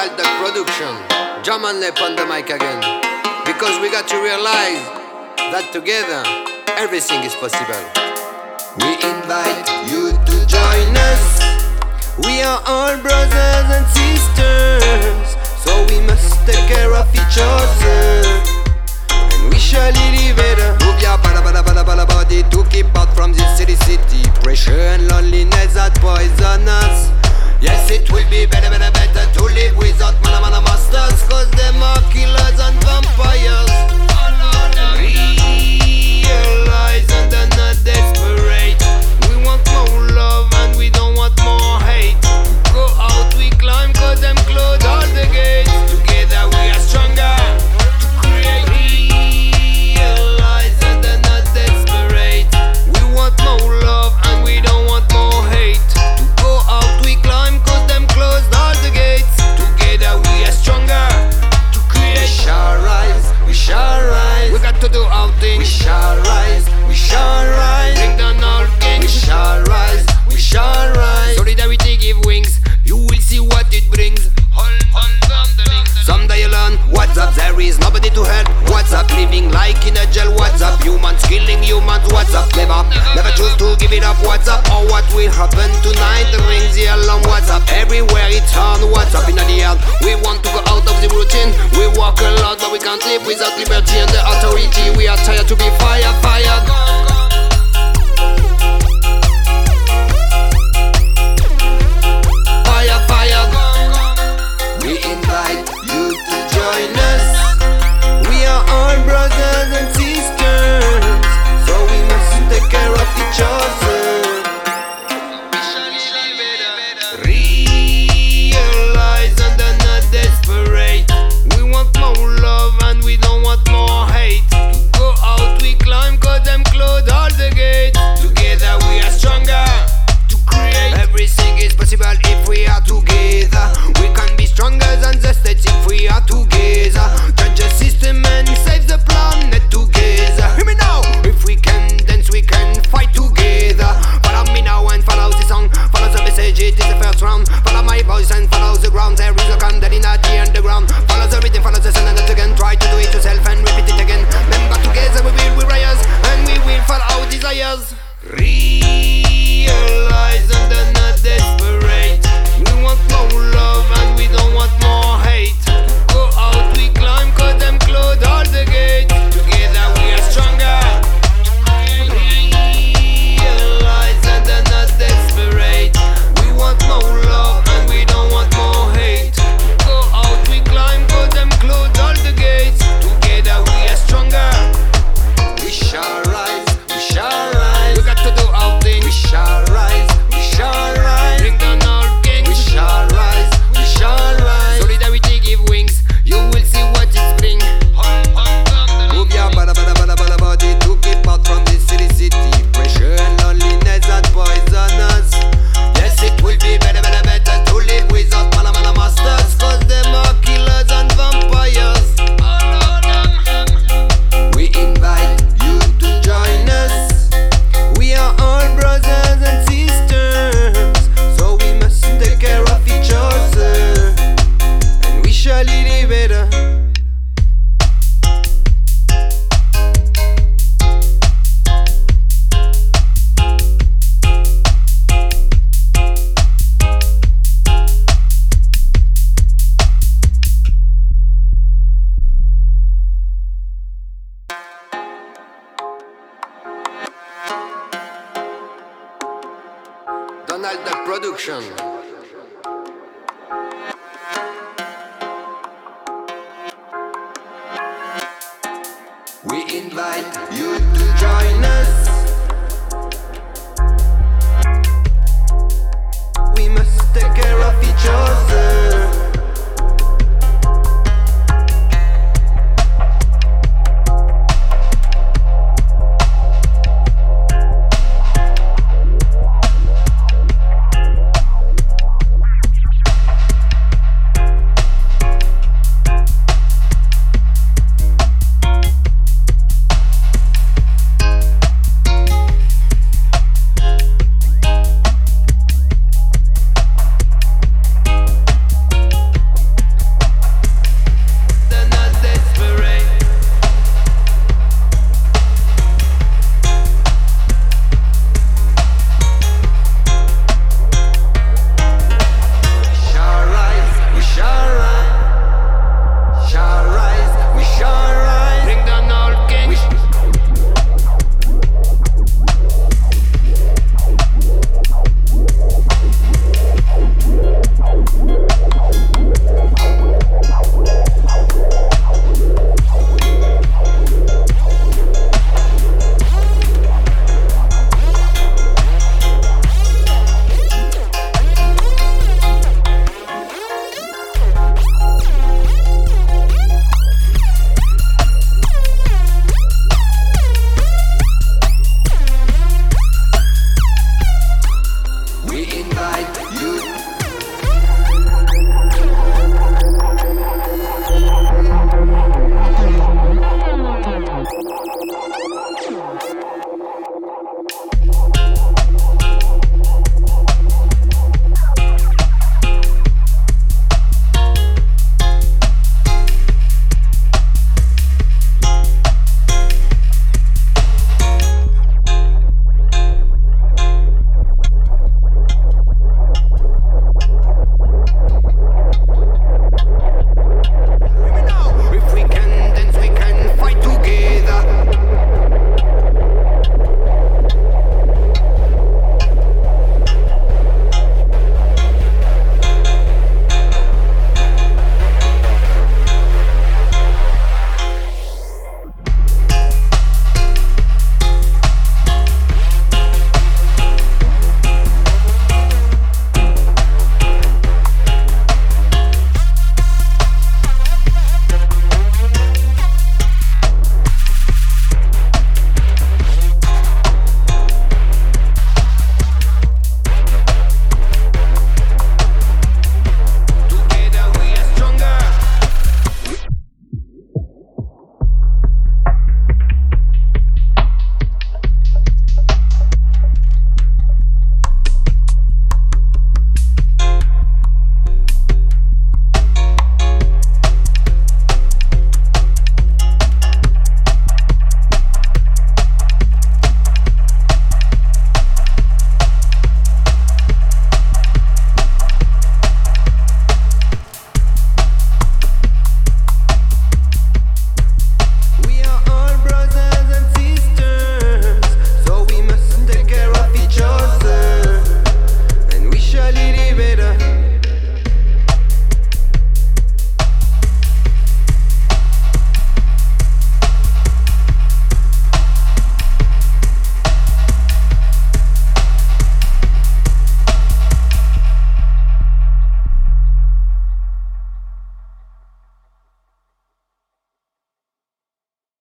Don Alduck production. Jamanle on the mic again. Because we got to realize that together everything is possible. We invite you to join us. We are all brothers and sisters. So we must take care of each other. And we shall live better. Move your body to keep out from this city city. Pressure and loneliness that poison us. Yes, it will be better, better. Killing humans, what's up, never Never choose to give it up, what's up? Or what will happen tonight, rings the alarm, what's up? Everywhere it's on, what's up? In the end We want to go out of the routine. We walk a lot, but we can't live without liberty and the authority. We are tired to be Ronaldo Production.